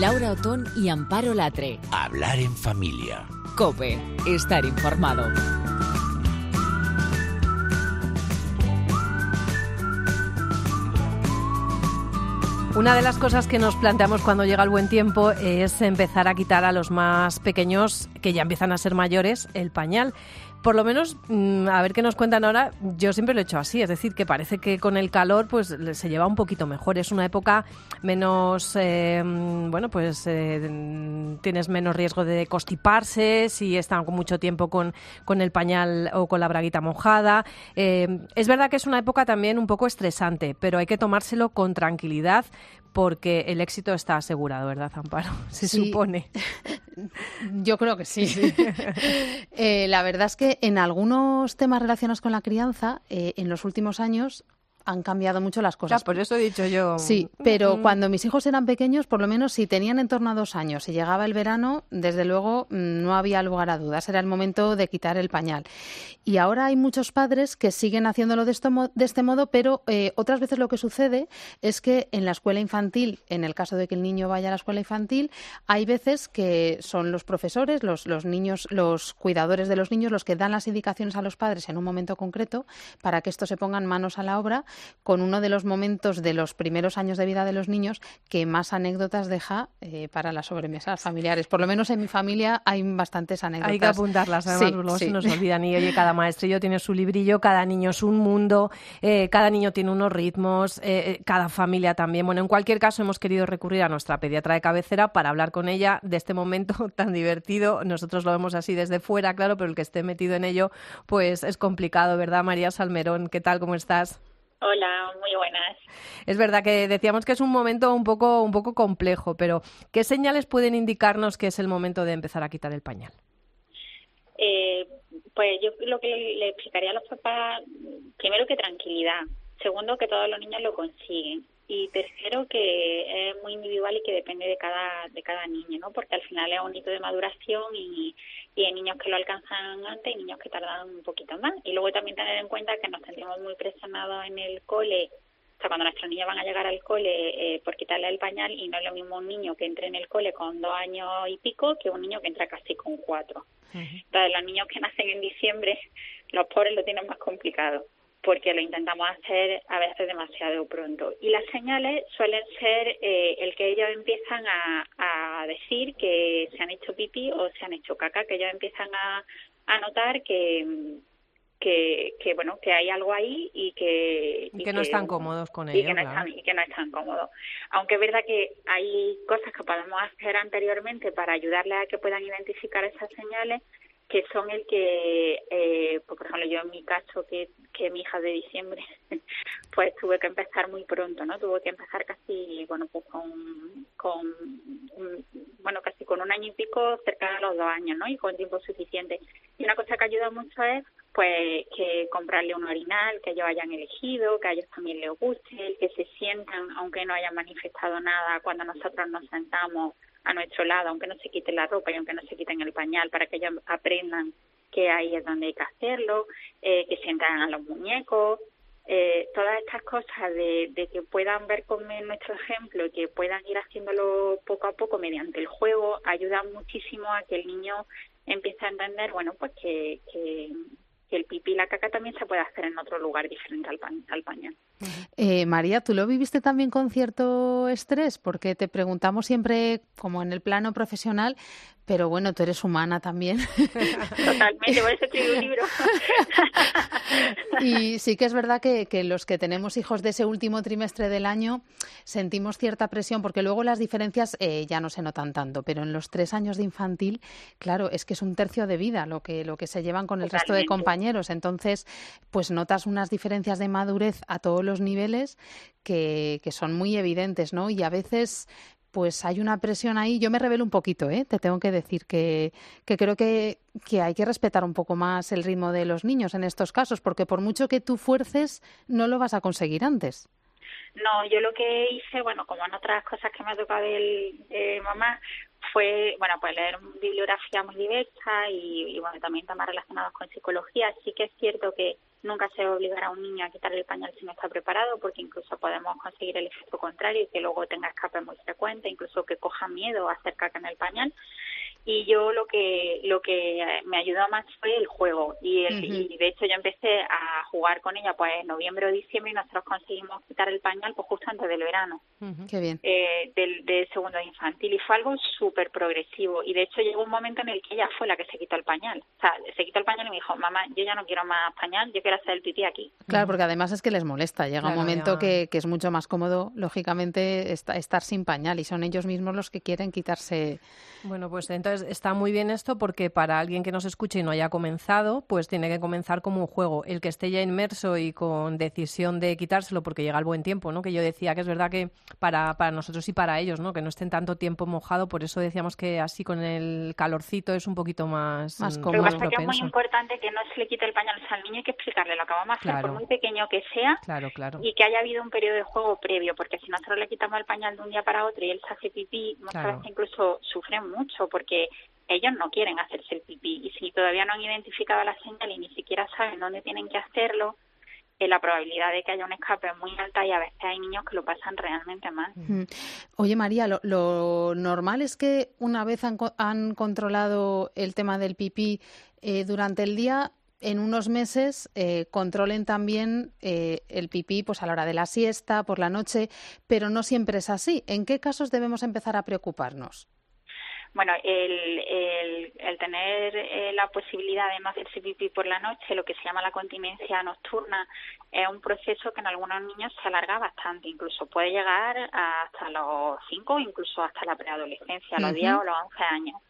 Laura Otón y Amparo Latre. Hablar en familia. Cope, estar informado. Una de las cosas que nos planteamos cuando llega el buen tiempo es empezar a quitar a los más pequeños, que ya empiezan a ser mayores, el pañal por lo menos, mm, a ver qué nos cuentan ahora, yo siempre lo he hecho así, es decir, que parece que con el calor pues se lleva un poquito mejor, es una época menos, eh, bueno, pues eh, tienes menos riesgo de constiparse si están mucho tiempo con, con el pañal o con la braguita mojada. Eh, es verdad que es una época también un poco estresante, pero hay que tomárselo con tranquilidad porque el éxito está asegurado, ¿verdad, Amparo? Se supone. Yo creo que sí. Eh, la verdad es que en algunos temas relacionados con la crianza, eh, en los últimos años han cambiado mucho las cosas. por eso he dicho yo. Sí, pero mm. cuando mis hijos eran pequeños, por lo menos si tenían en torno a dos años y llegaba el verano, desde luego mm, no había lugar a dudas. Era el momento de quitar el pañal. Y ahora hay muchos padres que siguen haciéndolo de, de este modo, pero eh, otras veces lo que sucede es que en la escuela infantil, en el caso de que el niño vaya a la escuela infantil, hay veces que son los profesores, los, los niños, los cuidadores de los niños, los que dan las indicaciones a los padres en un momento concreto para que estos se pongan manos a la obra con uno de los momentos de los primeros años de vida de los niños que más anécdotas deja eh, para las sobremesas familiares. Por lo menos en mi familia hay bastantes anécdotas. Hay que apuntarlas, además luego se nos olvidan. Y oye, cada maestrillo tiene su librillo, cada niño es un mundo, eh, cada niño tiene unos ritmos, eh, cada familia también. Bueno, en cualquier caso hemos querido recurrir a nuestra pediatra de cabecera para hablar con ella de este momento tan divertido. Nosotros lo vemos así desde fuera, claro, pero el que esté metido en ello, pues es complicado, ¿verdad, María Salmerón? ¿Qué tal? ¿Cómo estás? Hola, muy buenas. Es verdad que decíamos que es un momento un poco, un poco complejo, pero ¿qué señales pueden indicarnos que es el momento de empezar a quitar el pañal? Eh, pues yo lo que le explicaría a los papás, primero que tranquilidad, segundo que todos los niños lo consiguen y tercero que es muy individual y que depende de cada de cada niño, ¿no? Porque al final es un hito de maduración y, y hay niños que lo alcanzan antes y niños que tardan un poquito más. Y luego también tener en cuenta que nos sentimos muy presionados en el cole, o sea, cuando nuestros niños van a llegar al cole eh, por quitarle el pañal y no es lo mismo un niño que entre en el cole con dos años y pico que un niño que entra casi con cuatro. Entonces, los niños que nacen en diciebre, los pobres lo tienen más complicado porque lo intentamos hacer a veces demasiado pronto. Y las señales suelen ser eh, el que ellos empiezan a, a, decir que se han hecho pipí o se han hecho caca, que ellos empiezan a, a notar que, que, que, bueno que hay algo ahí y que y que no están cómodos con ello y que no están y que no están cómodos aunque es verdad que hay cosas que podemos hacer anteriormente para ayudarles a que puedan identificar esas señales que son el que, eh, pues, por ejemplo, yo en mi caso, que, que mi hija de diciembre, pues tuve que empezar muy pronto, ¿no? Tuve que empezar casi, bueno, pues con, con, bueno, casi con un año y pico, cerca de los dos años, ¿no? Y con tiempo suficiente. Y una cosa que ayuda mucho es, pues, que comprarle un orinal que ellos hayan elegido, que a ellos también les guste, que se sientan, aunque no hayan manifestado nada, cuando nosotros nos sentamos a nuestro lado, aunque no se quite la ropa y aunque no se quiten el pañal, para que ellos aprendan que ahí es donde hay que hacerlo, eh, que sientan a los muñecos, eh, todas estas cosas de, de, que puedan ver con nuestro ejemplo y que puedan ir haciéndolo poco a poco mediante el juego, ayudan muchísimo a que el niño empiece a entender, bueno, pues que, que, que el pipí y la caca también se puede hacer en otro lugar diferente al, al pañal. Eh, María, ¿tú lo viviste también con cierto estrés? Porque te preguntamos siempre, como en el plano profesional, pero bueno, tú eres humana también. Totalmente, por eso escribí un libro. y sí que es verdad que, que, los que tenemos hijos de ese último trimestre del año sentimos cierta presión, porque luego las diferencias eh, ya no se notan tanto, pero en los tres años de infantil, claro, es que es un tercio de vida lo que, lo que se llevan con el resto de compañeros. Entonces, pues notas unas diferencias de madurez a todos los niveles que, que son muy evidentes, ¿no? Y a veces pues hay una presión ahí. Yo me revelo un poquito, ¿eh? te tengo que decir que, que creo que, que, hay que respetar un poco más el ritmo de los niños en estos casos, porque por mucho que tú fuerces, no lo vas a conseguir antes. No, yo lo que hice, bueno, como en otras cosas que me ha tocado de mamá, fue, bueno, pues leer bibliografía muy diversa y, y, bueno, también temas relacionados con psicología. Sí que es cierto que Nunca se debe obligar a un niño a quitarle el pañal si no está preparado, porque incluso podemos conseguir el efecto contrario y que luego tenga escape muy frecuente, incluso que coja miedo a hacer caca en el pañal. Y yo lo que lo que me ayudó más fue el juego. Y, el, y de hecho yo empecé a jugar con ella pues en noviembre o diciembre y nosotros conseguimos quitar el pañal pues justo antes del verano. Qué bien. Eh, del, de segundo infantil. Y fue algo súper progresivo. Y de hecho llegó un momento en el que ella fue la que se quitó el pañal. O sea se quitó el pañal y me dijo mamá yo ya no quiero más pañal yo quiero hacer el pipí aquí claro porque además es que les molesta llega un momento que, que, es mucho más cómodo lógicamente estar sin pañal y son ellos mismos los que quieren quitarse bueno pues entonces está muy bien esto porque para alguien que nos escuche y no haya comenzado, pues tiene que comenzar como un juego. El que esté ya inmerso y con decisión de quitárselo porque llega el buen tiempo, ¿no? Que yo decía que es verdad que para, para nosotros y para ellos, ¿no? Que no estén tanto tiempo mojado, por eso decíamos que así con el calorcito es un poquito más, más cómodo. Lo que es muy importante que no se le quite el pañal al niño, hay que explicarle lo que vamos a hacer, por muy pequeño que sea, claro, claro. y que haya habido un periodo de juego previo, porque si nosotros le quitamos el pañal de un día para otro y él se hace pipí, muchas veces incluso sufren mucho porque ellos no quieren hacerse el pipí. Y si todavía no han identificado la señal y ni siquiera saben dónde tienen que hacerlo, eh, la probabilidad de que haya un escape es muy alta y a veces hay niños que lo pasan realmente mal. Oye María, lo, normal es que una vez han, han controlado el tema del pipí eh, durante el día, en unos meses eh, controlen también el pipí pues a la hora de la siesta, por la noche, pero no siempre es así. ¿En qué casos debemos empezar a preocuparnos? Bueno, el, el, el tener eh, la posibilidad de no hacerse pipí por la noche, lo que se llama la continencia nocturna, es un proceso que en algunos niños se alarga bastante, incluso puede llegar hasta los 5 incluso hasta la preadolescencia, los 10 o los 11 años.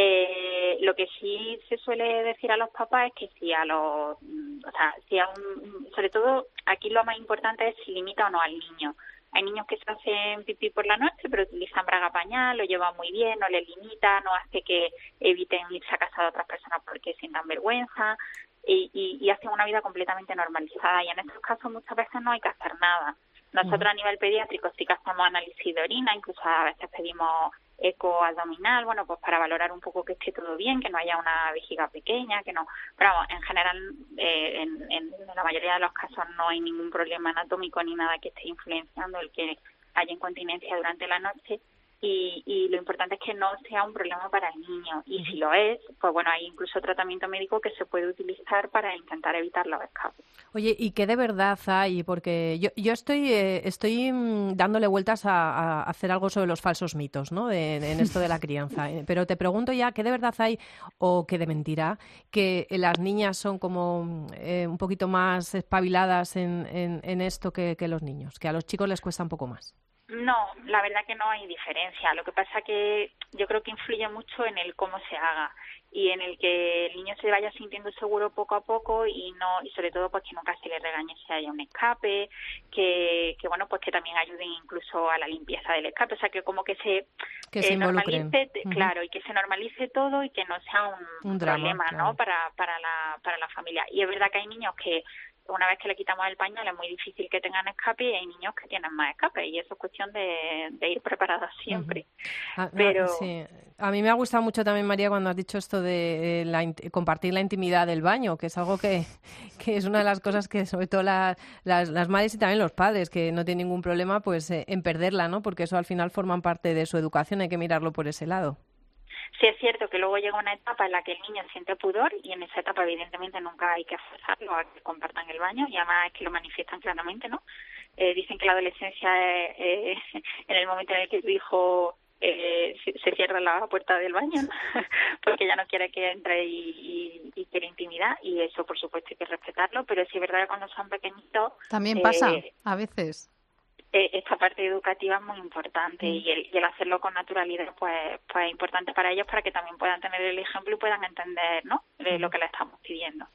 Eh, lo que sí se suele decir a los papás es que si a los, o sea, si a un, sobre todo aquí lo más importante es si limita o no al niño. Hay niños que se hacen pipí por la noche, pero utilizan braga pañal, lo llevan muy bien, no le limita, no hace que eviten irse a casa de otras personas porque sientan vergüenza y, y, y hacen una vida completamente normalizada. Y en estos casos muchas veces no hay que hacer nada. Nosotros a nivel pediátrico sí que hacemos análisis de orina, incluso a veces pedimos eco abdominal, bueno, pues para valorar un poco que esté todo bien, que no haya una vejiga pequeña, que no. Pero vamos, en general, eh, en, en, la mayoría de los casos no hay ningún problema anatómico ni nada que esté influenciando el que haya incontinencia durante la noche y, y, lo importante es que no sea un problema para el niño. Y si lo es, pues bueno, hay incluso tratamiento médico que se puede utilizar para intentar evitar los escapes. Oye, ¿y qué de verdad hay? Porque yo, yo estoy, eh, estoy mm, dándole vueltas a, a, hacer algo sobre los falsos mitos, ¿no? De, en esto de la crianza. Pero te pregunto ya, ¿qué de verdad hay o qué de mentira? Que las niñas son como eh, un poquito más espabiladas en, en, en esto que, que los niños, que a los chicos les cuesta un poco más. No, la verdad que no hay diferencia. Lo que pasa que yo creo que influye mucho en el cómo se haga y en el que el niño se vaya sintiendo seguro poco a poco y no y sobre todo pues que nunca se le regañe si haya un escape, que, que bueno pues que también ayuden incluso a la limpieza del escape, o sea que como que se, que se eh, normalice, claro, y que se normalice todo y que no sea un, un drama, problema, claro. ¿no? Para para la para la familia. Y es verdad que hay niños que una vez que le quitamos el pañal es muy difícil que tengan escape y hay niños que tienen más escape y eso es cuestión de, de ir preparados siempre. Uh -huh. ah, Pero no, sí. a mí me ha gustado mucho también María cuando has dicho esto de la, compartir la intimidad del baño, que es algo que, que es una de las cosas que sobre todo la, las, las, madres y también los padres que no tienen ningún problema pues eh, en perderla, ¿no? Porque eso al final forman parte de su educación, hay que mirarlo por ese lado. Sí es cierto que luego llega una etapa en la que el niño siente pudor y en esa etapa evidentemente nunca hay que forzarlo a que compartan el baño y además es que lo manifiestan claramente, ¿no? Eh, dicen que la adolescencia es eh, en el momento en el que tu hijo eh, se cierra la puerta del baño ¿no? porque ya no quiere que entre y, y, y, quiere intimidad y eso por supuesto hay que respetarlo pero sí es verdad que cuando son pequeñitos también pasa a veces eh, esta parte educativa es muy importante mm. y, el, y el hacerlo con naturalidad pues pues es importante para ellos para que también puedan tener el ejemplo y puedan entender no de lo que le estamos pidiendo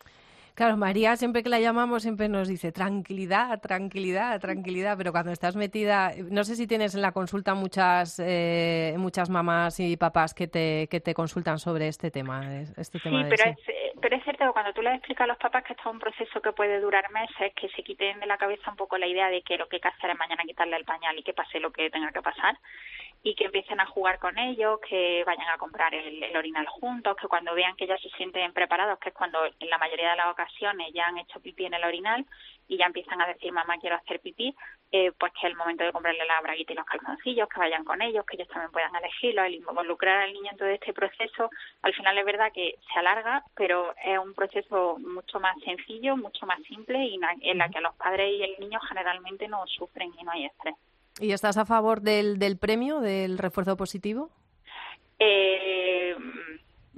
Claro, María siempre que la llamamos siempre nos dice tranquilidad, tranquilidad, tranquilidad, pero cuando estás metida, no sé si tienes en la consulta muchas eh, muchas mamás y papás que te que te consultan sobre este tema, este tema sí, pero es, pero es cierto que cuando tú les explicas a los papás que esto es un proceso que puede durar meses, que se quiten de la cabeza un poco la idea de que lo que hay que hacer es mañana quitarle el pañal y que pase lo que tenga que pasar, y que empiecen a jugar con ellos, que vayan a comprar el, orinal juntos, que cuando vean que ya se sienten preparados, que es cuando en la mayoría de las ocasiones ya han hecho pipí en el orinal y ya empiezan a decir mamá quiero hacer pipí, eh, pues que es el momento de comprarle la braguita y los calzoncillos, que vayan con ellos, que ellos también puedan elegirlo, el involucrar al niño en todo este proceso, al final es verdad que se alarga, pero es un proceso mucho más sencillo, mucho más simple y en la que los padres y el niño generalmente no sufren y no hay estrés. ¿Y estás a favor del, del premio, del refuerzo positivo? Eh,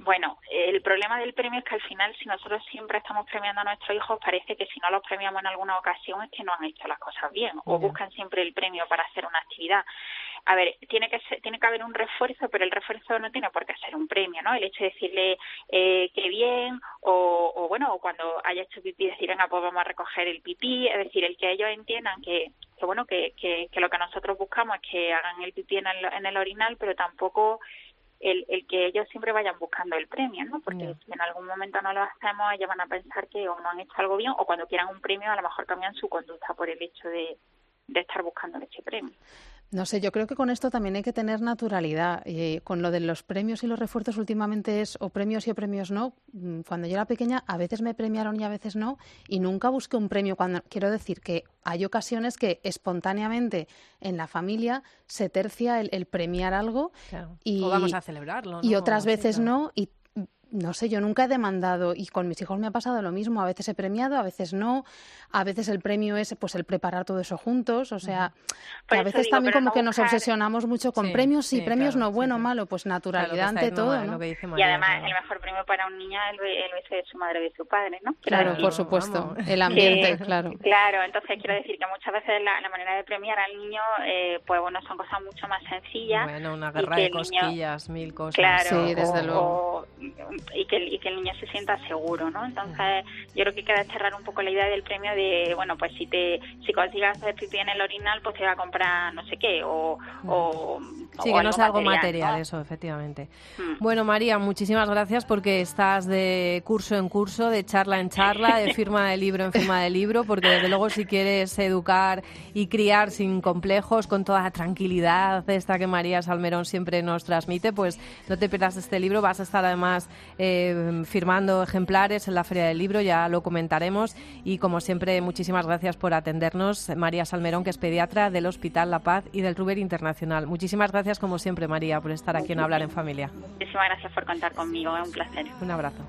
bueno, el problema del premio es que al final, si nosotros siempre estamos premiando a nuestros hijos, parece que si no los premiamos en alguna ocasión es que no han hecho las cosas bien o buscan siempre el premio para hacer una actividad. A ver, tiene que tiene que haber un refuerzo, pero el refuerzo no tiene por qué ser un premio, ¿no? El hecho de decirle eh, que bien o, o, bueno, cuando haya hecho pipí decir, venga, pues vamos a recoger el pipí, es decir, el que ellos entiendan que que bueno que, que, lo que nosotros buscamos es que hagan el pipí en el, en el orinal pero tampoco el, el que ellos siempre vayan buscando el premio no porque si en algún momento no lo hacemos ellos van a pensar que o no han hecho algo bien o cuando quieran un premio a lo mejor cambian su conducta por el hecho de, de estar buscando ese premio no sé, yo creo que con esto también hay que tener naturalidad. Eh, con lo de los premios y los refuerzos últimamente es o premios y o premios no. Mm, cuando yo era pequeña a veces me premiaron y a veces no y nunca busqué un premio. Cuando quiero decir que hay ocasiones que espontáneamente en la familia se tercia el, premiar algo y vamos a celebrarlo. Y otras veces no y no sé, yo nunca he demandado y con mis hijos me ha pasado lo mismo. A veces he premiado, a veces no. A veces el premio es pues el preparar todo eso juntos. O sea, que a veces también como que nos obsesionamos mucho con premios, sí, premios no, bueno o malo, pues naturalidad ante todo. ¿no? y además el mejor premio para un niño es el, beso de su madre o de su padre, ¿no? Claro, por supuesto. El ambiente, claro. Claro, entonces quiero decir que muchas veces la, manera de premiar al niño, eh, pues bueno, son cosas mucho más sencillas. Bueno, una guerra de cosquillas, mil cosas. Claro, sí, desde luego y que, y que el niño se sienta seguro, ¿no? Entonces, yo creo que queda cerrar un poco la idea del premio de, bueno, pues si te si consigas hacer pipí en el orinal, pues te va a comprar no sé qué, o... o sí, que no sea algo material, eso, efectivamente. Mm. Bueno, María, muchísimas gracias porque estás de curso en curso, de charla en charla, de firma de libro en firma de libro, porque desde luego si quieres educar y criar sin complejos, con toda la tranquilidad esta que María Salmerón siempre nos transmite, pues no te pierdas este libro, vas a estar además eh, firmando ejemplares en la Feria del Libro, ya lo comentaremos. Y como siempre, muchísimas gracias por atendernos, María Salmerón, que es pediatra del Hospital La Paz y del Ruber Internacional. Muchísimas gracias, como siempre, María, por estar aquí en Hablar en Familia. Muchísimas gracias por contar conmigo, es un placer. Un abrazo.